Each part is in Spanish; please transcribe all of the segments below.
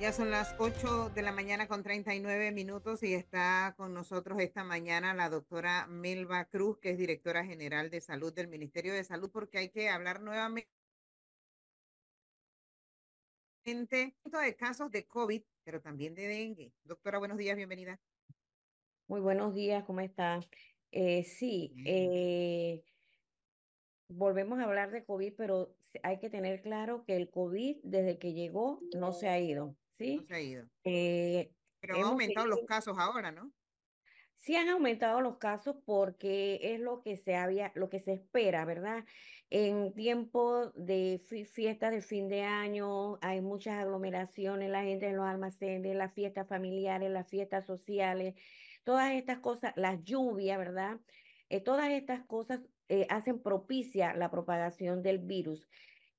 Ya son las 8 de la mañana con 39 minutos y está con nosotros esta mañana la doctora Melba Cruz, que es directora general de salud del Ministerio de Salud, porque hay que hablar nuevamente de casos de COVID, pero también de dengue. Doctora, buenos días, bienvenida. Muy buenos días, ¿cómo está? Eh, sí, eh, volvemos a hablar de COVID, pero hay que tener claro que el COVID desde que llegó no se ha ido, ¿sí? No se ha ido. Eh, pero han aumentado los casos ahora, ¿no? Sí han aumentado los casos porque es lo que se había, lo que se espera, ¿verdad? En tiempo de fiestas de fin de año hay muchas aglomeraciones, la gente en los almacenes, las fiestas familiares, las fiestas sociales, todas estas cosas, las lluvias, ¿verdad? Eh, todas estas cosas eh, hacen propicia la propagación del virus.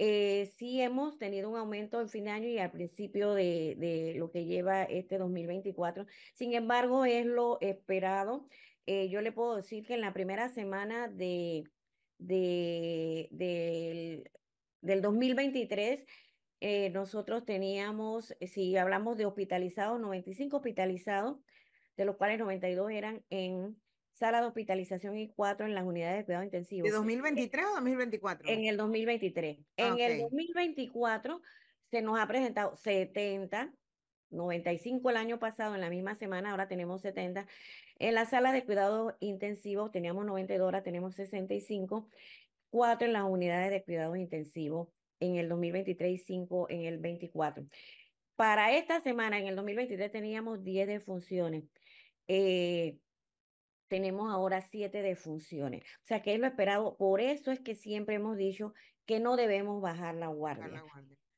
Eh, sí hemos tenido un aumento en fin de año y al principio de, de, lo que lleva este 2024. Sin embargo, es lo esperado. Eh, yo le puedo decir que en la primera semana de, de, del, del 2023, eh, nosotros teníamos, si hablamos de hospitalizados, 95 hospitalizados, de los cuales 92 eran en sala de hospitalización y cuatro en las unidades de cuidado intensivo. ¿De 2023 o 2024? En el 2023. En el 2024 se nos ha presentado 70, 95 el año pasado, en la misma semana, ahora tenemos 70. En la sala de cuidados intensivos teníamos 92, ahora tenemos 65, cuatro en las unidades de cuidados intensivos en el 2023 y 5 en el 24. Para esta semana, en el 2023, teníamos 10 defunciones. Eh, tenemos ahora siete defunciones. O sea, que es lo esperado. Por eso es que siempre hemos dicho que no debemos bajar la guardia.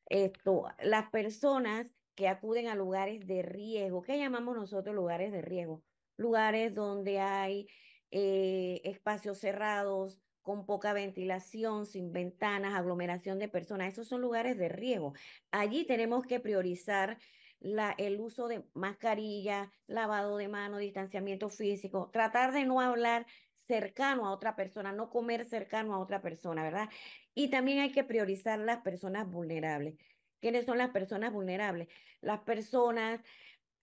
Esto, las personas que acuden a lugares de riesgo, ¿qué llamamos nosotros lugares de riesgo? Lugares donde hay eh, espacios cerrados, con poca ventilación, sin ventanas, aglomeración de personas. Esos son lugares de riesgo. Allí tenemos que priorizar la, el uso de mascarilla, lavado de mano, distanciamiento físico, tratar de no hablar cercano a otra persona, no comer cercano a otra persona, ¿verdad? Y también hay que priorizar las personas vulnerables. ¿Quiénes son las personas vulnerables? Las personas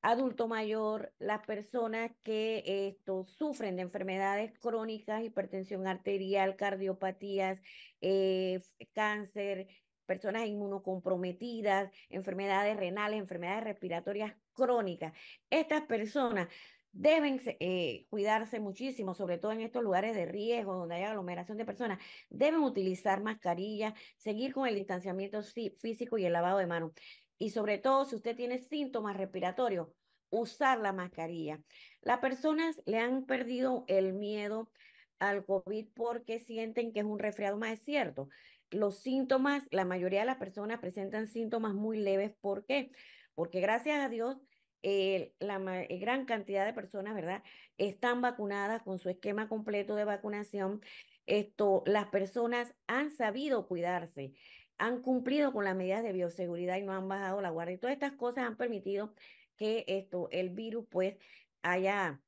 adulto mayor, las personas que sufren de enfermedades crónicas, hipertensión arterial, cardiopatías, eh, cáncer, personas inmunocomprometidas, enfermedades renales, enfermedades respiratorias crónicas. Estas personas deben eh, cuidarse muchísimo, sobre todo en estos lugares de riesgo donde hay aglomeración de personas. Deben utilizar mascarillas, seguir con el distanciamiento físico y el lavado de manos. Y sobre todo, si usted tiene síntomas respiratorios, usar la mascarilla. Las personas le han perdido el miedo al COVID porque sienten que es un resfriado más, es cierto los síntomas, la mayoría de las personas presentan síntomas muy leves. ¿Por qué? Porque gracias a Dios, la gran cantidad de personas, ¿verdad? Están vacunadas con su esquema completo de vacunación. Esto, las personas han sabido cuidarse, han cumplido con las medidas de bioseguridad y no han bajado la guardia. Y todas estas cosas han permitido que esto, el virus, pues, haya...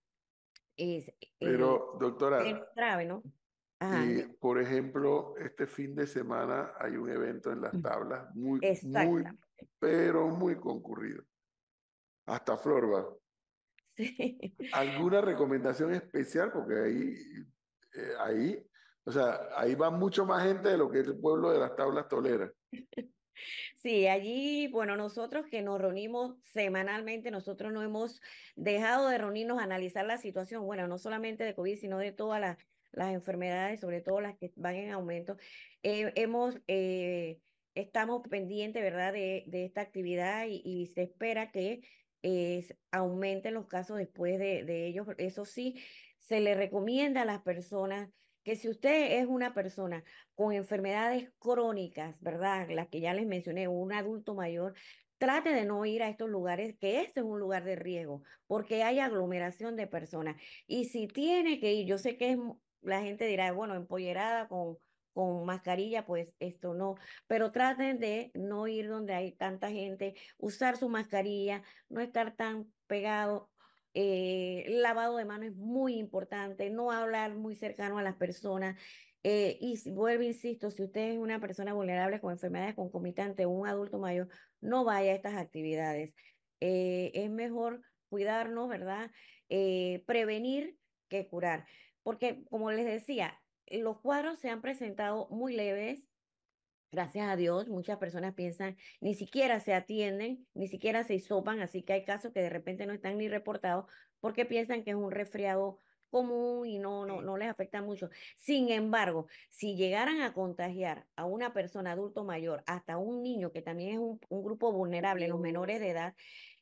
Es, Pero, doctora, grave, ¿no? Y, por ejemplo, este fin de semana hay un evento en las tablas muy, muy, pero muy concurrido. Hasta Florba. Sí. ¿Alguna recomendación especial? Porque ahí, eh, ahí, o sea, ahí va mucho más gente de lo que es el pueblo de las tablas toleras. Sí, allí, bueno, nosotros que nos reunimos semanalmente, nosotros no hemos dejado de reunirnos a analizar la situación, bueno, no solamente de COVID, sino de todas las las enfermedades, sobre todo las que van en aumento. Eh, hemos, eh, estamos pendientes, ¿verdad?, de, de esta actividad y, se espera que eh, aumenten los casos después de, de ellos. Eso sí, se le recomienda a las personas que si usted es una persona con enfermedades crónicas, ¿verdad? Las que ya les mencioné, un adulto mayor, trate de no ir a estos lugares, que este es un lugar de riesgo, porque hay aglomeración de personas. Y si tiene que ir, yo sé que es la gente dirá, bueno, empollerada con, con mascarilla, pues esto no, pero traten de no ir donde hay tanta gente, usar su mascarilla, no estar tan pegado. Eh, lavado de manos es muy importante, no hablar muy cercano a las personas. Eh, y vuelvo, insisto, si usted es una persona vulnerable con enfermedades concomitantes o un adulto mayor, no vaya a estas actividades. Eh, es mejor cuidarnos, ¿verdad? Prevenir que curar. Porque, como les decía, los cuadros se han presentado muy leves. Gracias a Dios, muchas personas piensan, ni siquiera se atienden, ni siquiera se hisopan, así que hay casos que de repente no están ni reportados porque piensan que es un resfriado común y no, no, no les afecta mucho. Sin embargo, si llegaran a contagiar a una persona adulto mayor, hasta un niño que también es un, grupo vulnerable, los menores de edad,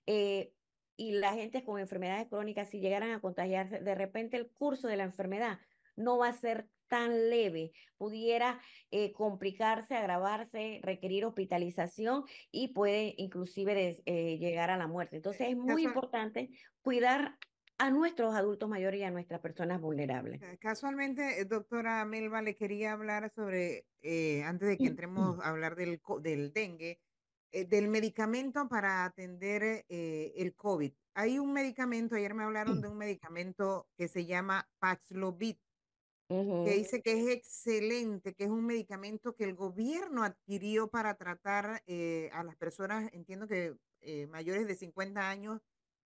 eh, y la gente con enfermedades crónicas, si llegaran a contagiarse, de repente el curso de la enfermedad no va a ser tan leve, pudiera eh, complicarse, agravarse, requerir hospitalización y puede inclusive eh, llegar a la muerte. Entonces es muy importante cuidar a nuestros adultos mayores y a nuestras personas vulnerables. Eh, casualmente, doctora Melba, le quería hablar sobre, antes de que entremos a hablar del, del dengue, del medicamento para atender el COVID. Hay un medicamento, ayer me hablaron de un medicamento que se llama Paxlovid que dice que es excelente, que es un medicamento que el gobierno adquirió para tratar eh, a las personas, entiendo que eh, mayores de 50 años,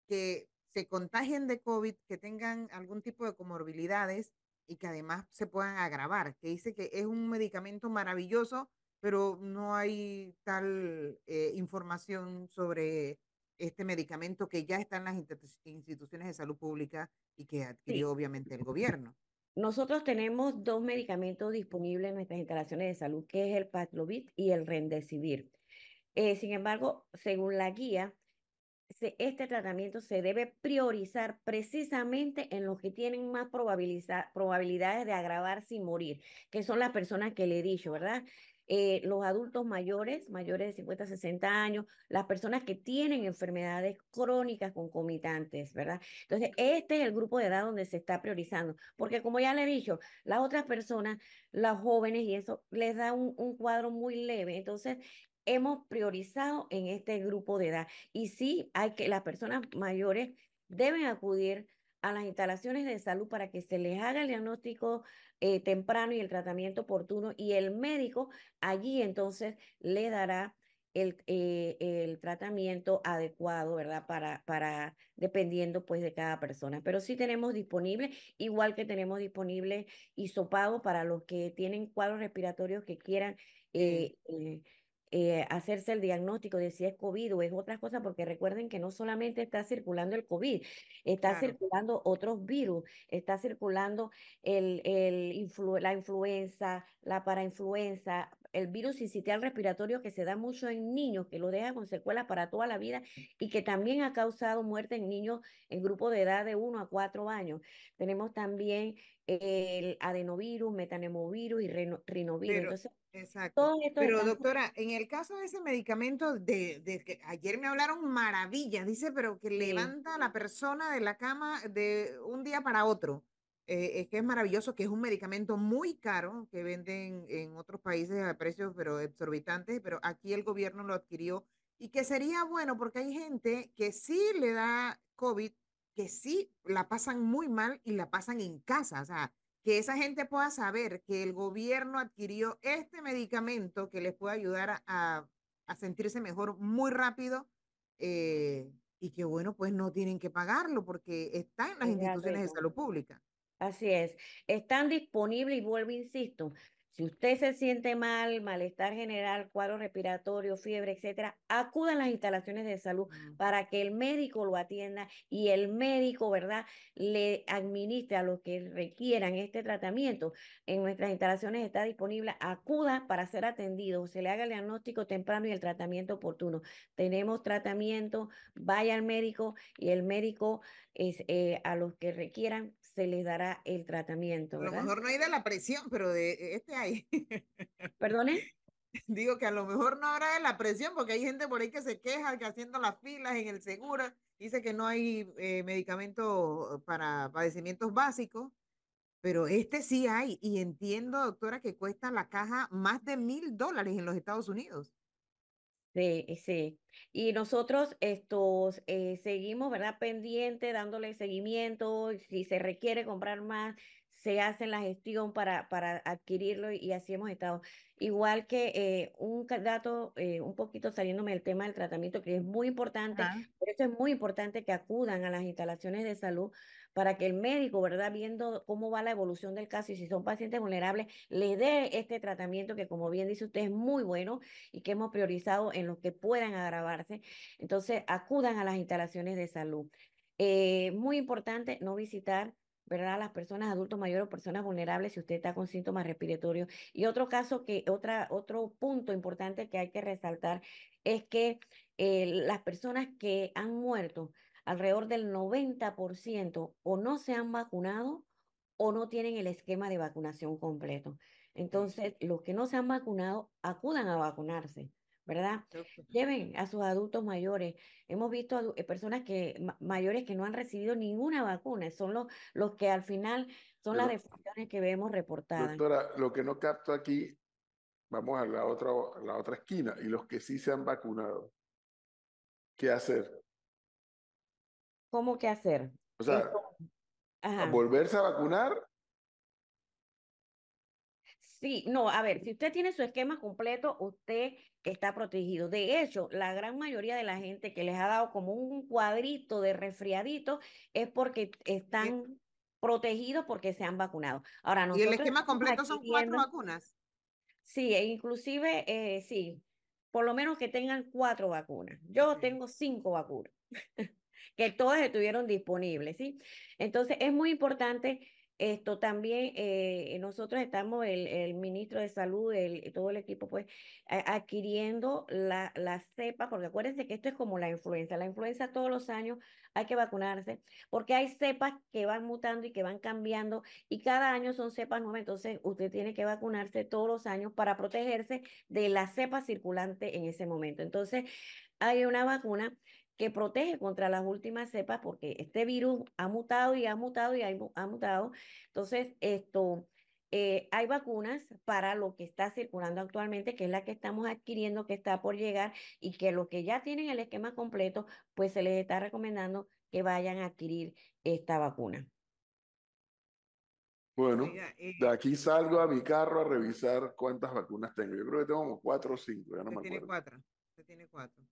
que se contagien de COVID, que tengan algún tipo de comorbilidades y que además se puedan agravar, que dice que es un medicamento maravilloso, pero no hay tal eh, información sobre este medicamento que ya está en las instituciones de salud pública y que adquirió obviamente el gobierno. Nosotros tenemos dos medicamentos disponibles en nuestras instalaciones de salud, que es el Paxlovid y el Remdesivir. Eh, sin embargo, según la guía, este tratamiento se debe priorizar precisamente en los que tienen más probabilidades de agravarse y morir, que son las personas que le he dicho, ¿verdad? Eh, los adultos mayores, mayores de 50, 60 años, las personas que tienen enfermedades crónicas concomitantes, ¿verdad? Entonces, este es el grupo de edad donde se está priorizando, porque como ya le he dicho, las otras personas, las jóvenes y eso, les da un, un cuadro muy leve. Entonces, hemos priorizado en este grupo de edad. Y sí, hay que las personas mayores deben acudir a las instalaciones de salud para que se les haga el diagnóstico eh, temprano y el tratamiento oportuno y el médico allí entonces le dará el, eh, el tratamiento adecuado, ¿verdad? Para, para, dependiendo pues de cada persona. Pero sí tenemos disponible, igual que tenemos disponible hisopado para los que tienen cuadros respiratorios que quieran eh, eh, hacerse el diagnóstico de si es COVID o es otra cosa, porque recuerden que no solamente está circulando el COVID, está circulando otros virus, está circulando el, el la influenza, la parainfluenza, el virus sincitial respiratorio que se da mucho en niños, que lo deja con secuelas para toda la vida y que también ha causado muerte en niños en grupo de edad de 1 a 4 años. Tenemos también el adenovirus, metanemovirus y rinovirus. Exacto. pero doctora, en el caso de ese medicamento, de, que ayer me hablaron maravillas, dice, pero que levanta a la persona de la cama de un día para otro. Eh, es que es maravilloso, que es un medicamento muy caro que venden en otros países a precios pero exorbitantes, pero aquí el gobierno lo adquirió y que sería bueno porque hay gente que sí le da COVID, que sí la pasan muy mal y la pasan en casa, o sea, que esa gente pueda saber que el gobierno adquirió este medicamento que les puede ayudar a, sentirse mejor muy rápido eh, y que bueno, pues no tienen que pagarlo porque está en las instituciones de salud pública. Así es, están disponibles y vuelvo, insisto, si usted se siente mal, malestar general, cuadro respiratorio, fiebre, etcétera, acuda a las instalaciones de salud mm. para que el médico lo atienda y el médico, ¿verdad?, le administre a los que requieran este tratamiento. En nuestras instalaciones está disponible, acuda para ser atendido, se le haga el diagnóstico temprano y el tratamiento oportuno. Tenemos tratamiento, vaya al médico y el médico es, eh, a los que requieran se les dará el tratamiento. A lo mejor no hay de la presión, pero de este hay. ¿Perdone? Digo que a lo mejor no habrá de la presión, porque hay gente por ahí que se queja que haciendo las filas en el seguro, dice que no hay eh, medicamento para padecimientos básicos, pero este sí hay. Y entiendo, doctora, que cuesta la caja más de mil dólares en los Estados Unidos. Sí, sí. Y nosotros estos eh, seguimos, ¿verdad? Pendiente, dándole seguimiento. Si se requiere comprar más, se hace la gestión para, para adquirirlo y así hemos estado. Igual que eh, un dato, eh, un poquito saliéndome del tema del tratamiento, que es muy importante, por eso es muy importante que acudan a las instalaciones de salud para que el médico, ¿verdad? Viendo cómo va la evolución del caso y si son pacientes vulnerables, les dé este tratamiento que, como bien dice usted, es muy bueno y que hemos priorizado en los que puedan agravarse. Entonces, acudan a las instalaciones de salud. Eh, muy importante no visitar ¿verdad? Las personas adultos mayores o personas vulnerables si usted está con síntomas respiratorios. Y otro caso que, otra, otro punto importante que hay que resaltar es que eh, las personas que han muerto, alrededor del 90% o no se han vacunado o no tienen el esquema de vacunación completo. Entonces, los que no se han vacunado, acudan a vacunarse. ¿Verdad? Lleven a sus adultos mayores. Hemos visto eh, personas que mayores que no han recibido ninguna vacuna, son los, los que al final son las defunciones que vemos reportadas. Doctora, lo que no capto aquí, vamos a la otra, la otra esquina, y los que sí se han vacunado, ¿qué hacer? ¿Cómo qué hacer? O sea, volverse a vacunar Sí, no, a ver, si usted tiene su esquema completo, usted está protegido. De hecho, la gran mayoría de la gente que les ha dado como un cuadrito de resfriadito es porque están protegidos porque se han vacunado. Ahora, ¿Y el esquema completo son cuatro vacunas? Sí, e inclusive, eh, sí, por lo menos que tengan cuatro vacunas. Yo tengo cinco vacunas, que todas estuvieron disponibles, ¿sí? Entonces, es muy importante esto también, eh, nosotros estamos, el, el, ministro de Salud, el, todo el equipo, pues, adquiriendo la, la cepa, porque acuérdense que esto es como la influenza. La influenza todos los años hay que vacunarse, porque hay cepas que van mutando y que van cambiando, y cada año son cepas nuevas, entonces usted tiene que vacunarse todos los años para protegerse de la cepa circulante en ese momento. Entonces, hay una vacuna que protege contra las últimas cepas porque este virus ha mutado y ha mutado y ha, mutado. Entonces, esto, eh, hay vacunas para lo que está circulando actualmente, que es la que estamos adquiriendo, que está por llegar y que los que ya tienen el esquema completo, pues se les está recomendando que vayan a adquirir esta vacuna. Bueno, eh de aquí salgo a mi carro a revisar cuántas vacunas tengo. Yo creo que tengo como cuatro o cinco, ya no me acuerdo. Tiene cuatro, usted tiene cuatro.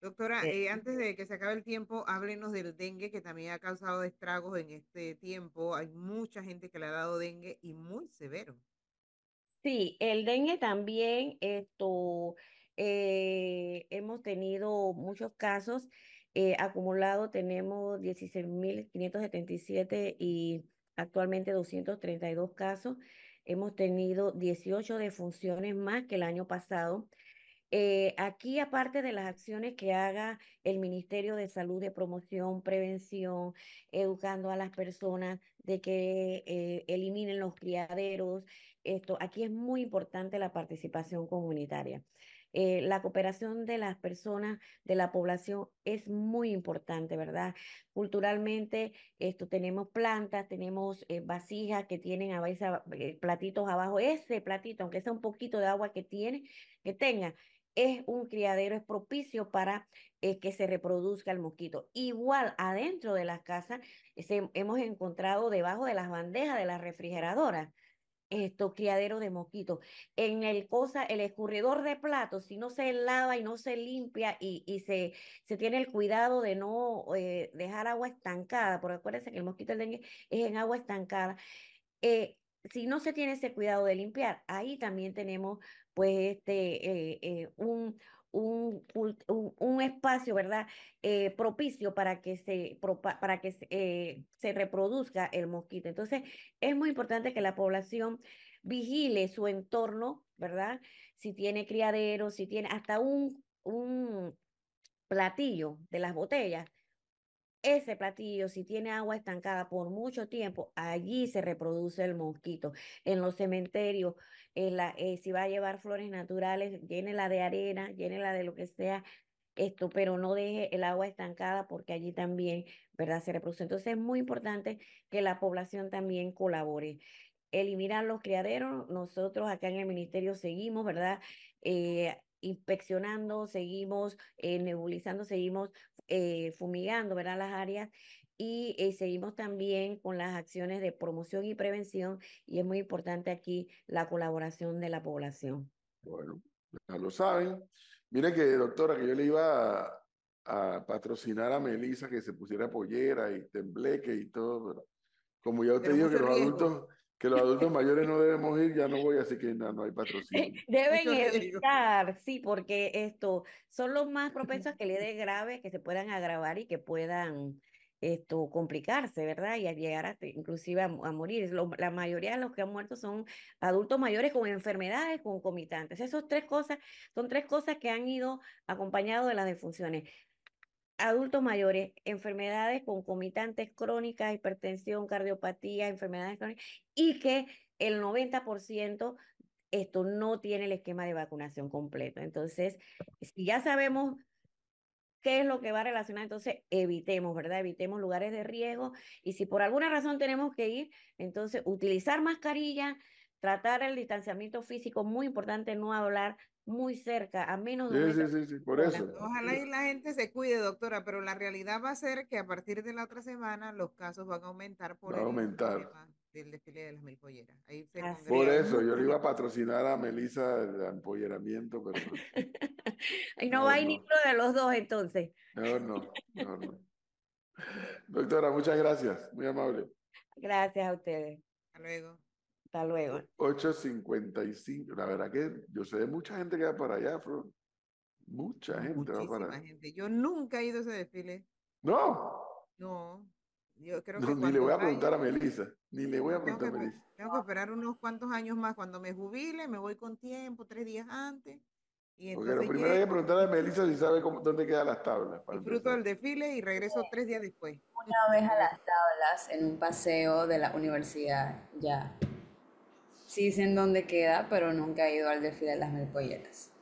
Doctora, eh, eh, antes de que se acabe el tiempo, háblenos del dengue que también ha causado estragos en este tiempo. Hay mucha gente que le ha dado dengue y muy severo. Sí, el dengue también, esto, eh, hemos tenido muchos casos. acumulado tenemos 16.577 y actualmente 232 casos. Hemos tenido 18 defunciones más que el año pasado. Eh, aquí, aparte de las acciones que haga el Ministerio de Salud de promoción, prevención, educando a las personas de que eh, eliminen los criaderos, esto, aquí es muy importante la participación comunitaria. Eh, la cooperación de las personas, de la población, es muy importante, ¿verdad? Culturalmente, esto tenemos plantas, tenemos vasijas que tienen a platitos abajo. Ese platito, aunque sea un poquito de agua que tiene, que tenga, es un criadero, es propicio para eh, que se reproduzca el mosquito. Igual adentro de las casas hemos encontrado debajo de las bandejas de las refrigeradoras estos criaderos de mosquitos. En el cosa, el escurridor de platos, si no se lava y no se limpia y, y se, se tiene el cuidado de no eh, dejar agua estancada, porque acuérdense que el mosquito del dengue es en agua estancada. Eh, si no se tiene ese cuidado de limpiar, ahí también tenemos pues este, eh, eh, un, un, un, espacio, ¿verdad? Eh, propicio para que, se, para que se, reproduzca el mosquito. Entonces, es muy importante que la población vigile su entorno, ¿verdad? Si tiene criaderos, si tiene hasta un, un platillo de las botellas, ese platillo, si tiene agua estancada por mucho tiempo, allí se reproduce el mosquito. En los cementerios, en la, eh, si va a llevar flores naturales, llénela de arena, llénela de lo que sea, esto, pero no deje el agua estancada porque allí también, ¿verdad? Se reproduce. Entonces es muy importante que la población también colabore. Eliminar los criaderos, nosotros acá en el ministerio seguimos, ¿verdad? Eh, inspeccionando, seguimos eh, nebulizando, seguimos eh, fumigando, ¿verdad? Las áreas y eh, seguimos también con las acciones de promoción y prevención y es muy importante aquí la colaboración de la población. Bueno, ya lo saben. Mire que, doctora, que yo le iba a, a patrocinar a Melissa que se pusiera pollera y tembleque y todo, pero como ya usted dijo que los adultos que los adultos mayores no debemos ir, ya no voy, así que no, no hay patrocinio. Deben evitar, sí, porque esto son los más propensos a que le dé grave, que se puedan agravar y que puedan esto complicarse, ¿verdad? Y a llegar a, inclusive a, morir. la mayoría de los que han muerto son adultos mayores con enfermedades concomitantes. Esas tres cosas son tres cosas que han ido acompañados de las defunciones adultos mayores, enfermedades concomitantes crónicas, hipertensión, cardiopatía, enfermedades crónicas, y que el 90% esto no tiene el esquema de vacunación completo. Entonces, si ya sabemos qué es lo que va a relacionar, entonces evitemos, ¿verdad? Evitemos lugares de riesgo y si por alguna razón tenemos que ir, entonces utilizar mascarilla, tratar el distanciamiento físico, muy importante no hablar muy cerca, a menos de... Sí, sí, sí, por eso. Ojalá y la gente se cuide, doctora, pero la realidad va a ser que a partir de la otra semana los casos van a aumentar por va a aumentar. del desfile de las mil polleras. por eso, yo le iba a patrocinar a Melissa el empolleramiento, pero... y no, va a ir ninguno de los dos entonces. No, no, no, no. Doctora, muchas gracias, muy amable. Gracias a ustedes. Hasta luego. Hasta luego. 8.55. La verdad que yo sé de mucha gente que va para allá, Flor. Mucha gente va para allá. gente. Yo nunca he ido a ese desfile. No. No. Yo creo que ni le voy a preguntar a Melissa. Ni le voy a preguntar a Melissa. Tengo que esperar unos cuantos años más. Cuando me jubile, me voy con tiempo, tres días antes. Y Porque lo primero hay que preguntar a Melissa si sabe dónde quedan las tablas. Disfruto del desfile y regreso tres días después. Una vez a las tablas en un paseo de la universidad, ya. Sí sé dónde queda, pero nunca he ido al desfile de las melpolleras.